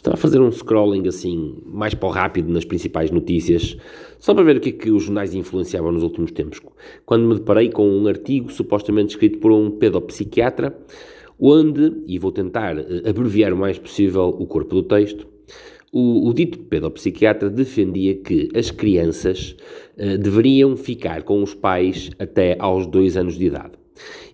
Estava a fazer um scrolling assim, mais para o rápido nas principais notícias, só para ver o que é que os jornais influenciavam nos últimos tempos. Quando me deparei com um artigo supostamente escrito por um pedopsiquiatra, onde, e vou tentar eh, abreviar o mais possível o corpo do texto, o, o dito pedopsiquiatra defendia que as crianças uh, deveriam ficar com os pais até aos dois anos de idade.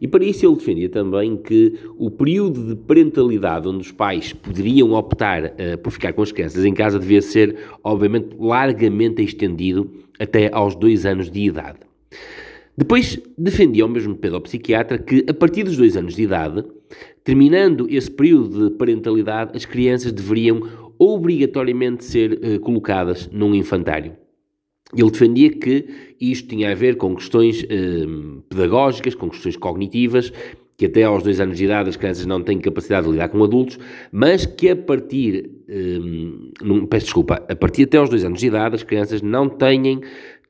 E para isso ele defendia também que o período de parentalidade onde os pais poderiam optar uh, por ficar com as crianças em casa devia ser, obviamente, largamente estendido até aos dois anos de idade. Depois defendia o mesmo pedopsiquiatra que, a partir dos dois anos de idade, terminando esse período de parentalidade, as crianças deveriam obrigatoriamente ser uh, colocadas num infantário. Ele defendia que isto tinha a ver com questões uh, pedagógicas, com questões cognitivas, que até aos dois anos de idade as crianças não têm capacidade de lidar com adultos, mas que a partir, um, não, peço desculpa, a partir até aos dois anos de idade as crianças não têm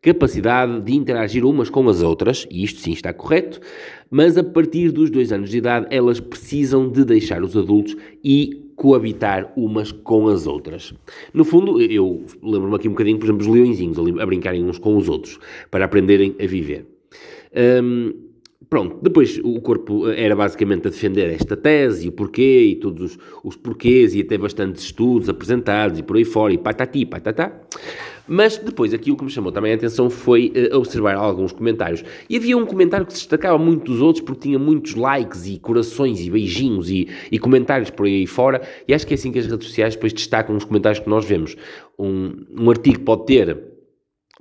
capacidade de interagir umas com as outras, e isto sim está correto, mas a partir dos dois anos de idade elas precisam de deixar os adultos e coabitar umas com as outras. No fundo, eu lembro-me aqui um bocadinho, por exemplo, os leõezinhos a brincarem uns com os outros, para aprenderem a viver. Um, pronto, depois o corpo era basicamente a defender esta tese e o porquê e todos os, os porquês e até bastantes estudos apresentados e por aí fora e patati, patatá. Mas depois aquilo que me chamou também a atenção foi uh, observar alguns comentários. E havia um comentário que se destacava muito dos outros porque tinha muitos likes e corações e beijinhos e, e comentários por aí fora. E acho que é assim que as redes sociais depois destacam os comentários que nós vemos. Um, um artigo pode ter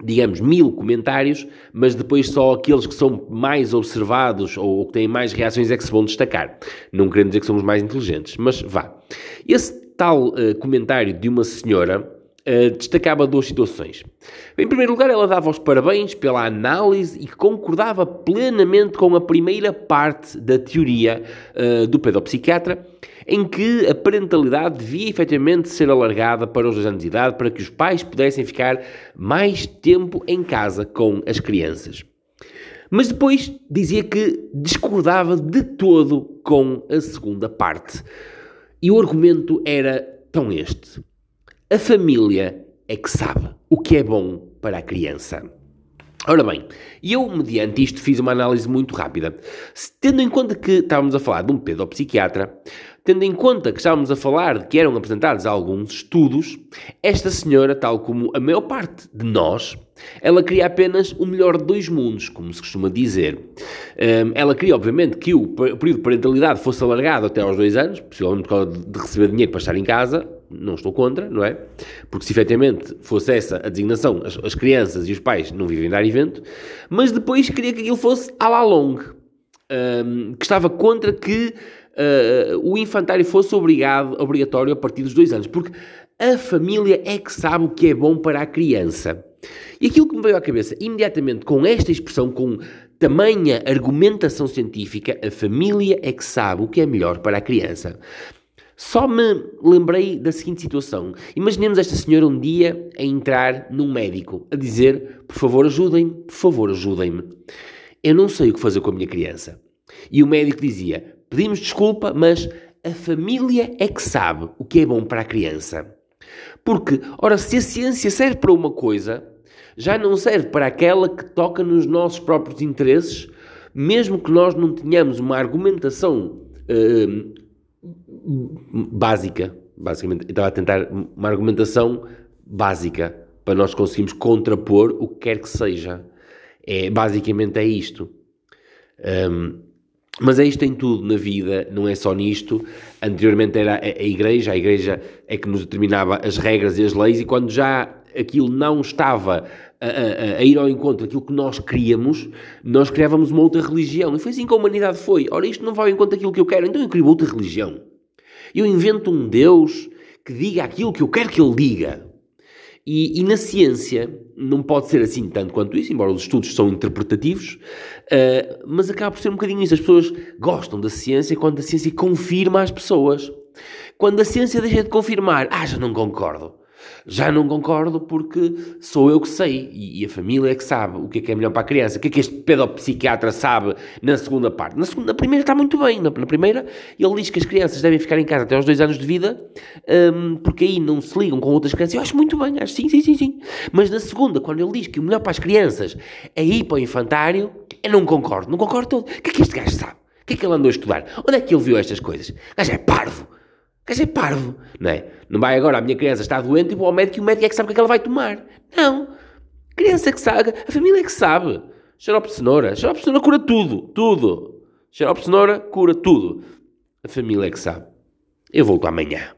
digamos, mil comentários, mas depois só aqueles que são mais observados ou, que têm mais reações é que se vão destacar. Não querendo dizer que somos mais inteligentes, mas vá. Esse tal uh, comentário de uma senhora destacava duas situações. Em primeiro lugar, ela dava os parabéns pela análise e concordava plenamente com a primeira parte da teoria uh, do pedopsiquiatra, em que a parentalidade devia efetivamente ser alargada para os dois anos de idade para que os pais pudessem ficar mais tempo em casa com as crianças. Mas depois dizia que discordava de todo com a segunda parte. E o argumento era tão este. A família é que sabe o que é bom para a criança. Ora bem, eu, mediante isto, fiz uma análise muito rápida. Tendo em conta que estávamos a falar de um pedopsiquiatra, tendo em conta que estávamos a falar de que eram apresentados alguns estudos, esta senhora, tal como a maior parte de nós, ela queria apenas o melhor de dois mundos, como se costuma dizer. Um, ela queria, obviamente, que o período de parentalidade fosse alargado até aos dois anos, possivelmente por causa de receber dinheiro para estar em casa, não estou contra, não é? Porque se efetivamente fosse essa a designação, as, as crianças e os pais não vivem dar evento, mas depois queria que aquilo fosse à la longue, um, que estava contra que uh, o infantário fosse obrigado, obrigatório a partir dos dois anos, porque a família é que sabe o que é bom para a criança. E aquilo que me veio à cabeça imediatamente com esta expressão, com tamanha argumentação científica, a família é que sabe o que é melhor para a criança. Só me lembrei da seguinte situação. Imaginemos esta senhora um dia a entrar num médico, a dizer: Por favor, ajudem-me, por favor, ajudem-me. Eu não sei o que fazer com a minha criança. E o médico dizia: Pedimos desculpa, mas a família é que sabe o que é bom para a criança. Porque, ora, se a ciência serve para uma coisa, já não serve para aquela que toca nos nossos próprios interesses, mesmo que nós não tenhamos uma argumentação uh, básica. Basicamente, eu estava a tentar uma argumentação básica para nós conseguirmos contrapor o que quer que seja. É, basicamente é isto. Um, mas é isto em tudo na vida, não é só nisto. Anteriormente era a, a, igreja, a igreja é que nos determinava as regras e as leis, e quando já aquilo não estava a, a, a ir ao encontro daquilo que nós queríamos, nós criávamos uma outra religião. E foi assim que a humanidade foi. Ora, isto não vai ao encontro daquilo que eu quero, então eu crio outra religião. Eu invento um Deus que diga aquilo que eu quero que ele diga. E, e, na ciência não pode ser assim tanto quanto isso, embora os estudos são interpretativos, uh, mas acaba por ser um bocadinho isso. As pessoas gostam da ciência quando a ciência confirma as pessoas. Quando a ciência deixa de confirmar, ah, já não concordo. Já não concordo porque sou eu que sei e, a família é que sabe o que é que é melhor para a criança. O que é que este pedopsiquiatra sabe na segunda parte? Na, segunda, na primeira está muito bem. Na, na, primeira, ele diz que as crianças devem ficar em casa até aos dois anos de vida um, porque aí não se ligam com outras crianças. Eu acho muito bem, acho sim, sim, sim, sim. Mas na segunda, quando ele diz que o melhor para as crianças é ir para o infantário, eu não concordo. Não concordo todo. O que é que este gajo sabe? O que é que ele andou a estudar? Onde é que ele viu estas coisas? O gajo é parvo. Quer dizer, parvo, não é? Não vai agora, a minha criança está doente e vou ao médico e o médico é que sabe o que é que ela vai tomar. Não. Criança que sabe, a família é que sabe. Xarope de cenoura. Xarope de cenoura cura tudo. Tudo. Xarope de cenoura cura tudo. A família é que sabe. Eu volto amanhã.